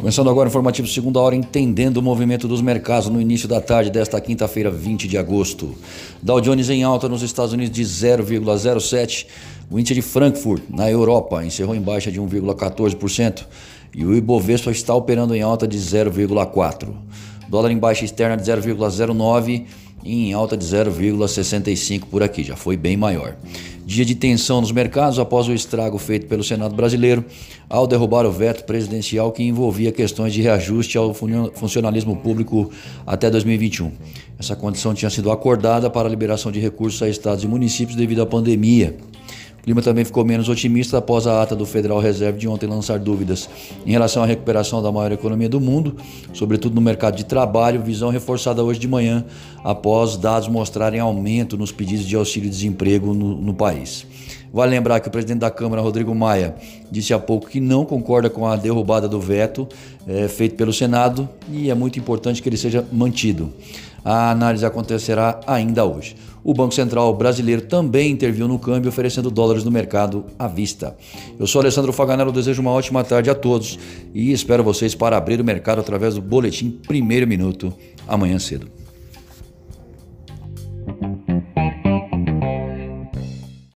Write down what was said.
Começando agora o informativo segunda hora, entendendo o movimento dos mercados no início da tarde desta quinta-feira, 20 de agosto. Dow Jones em alta nos Estados Unidos de 0,07. O índice de Frankfurt, na Europa, encerrou em baixa de 1,14%. E o Ibovespa está operando em alta de 0,4%. Dólar em baixa externa de 0,09% e em alta de 0,65% por aqui, já foi bem maior. Dia de tensão nos mercados após o estrago feito pelo Senado brasileiro ao derrubar o veto presidencial que envolvia questões de reajuste ao funcionalismo público até 2021. Essa condição tinha sido acordada para a liberação de recursos a estados e municípios devido à pandemia. O clima também ficou menos otimista após a ata do Federal Reserve de ontem lançar dúvidas em relação à recuperação da maior economia do mundo, sobretudo no mercado de trabalho, visão reforçada hoje de manhã após dados mostrarem aumento nos pedidos de auxílio-desemprego no, no país. Vale lembrar que o presidente da Câmara, Rodrigo Maia, disse há pouco que não concorda com a derrubada do veto é, feito pelo Senado e é muito importante que ele seja mantido. A análise acontecerá ainda hoje. O Banco Central brasileiro também interviu no câmbio, oferecendo dólares no mercado à vista. Eu sou Alessandro Faganello, desejo uma ótima tarde a todos e espero vocês para abrir o mercado através do boletim Primeiro Minuto amanhã cedo.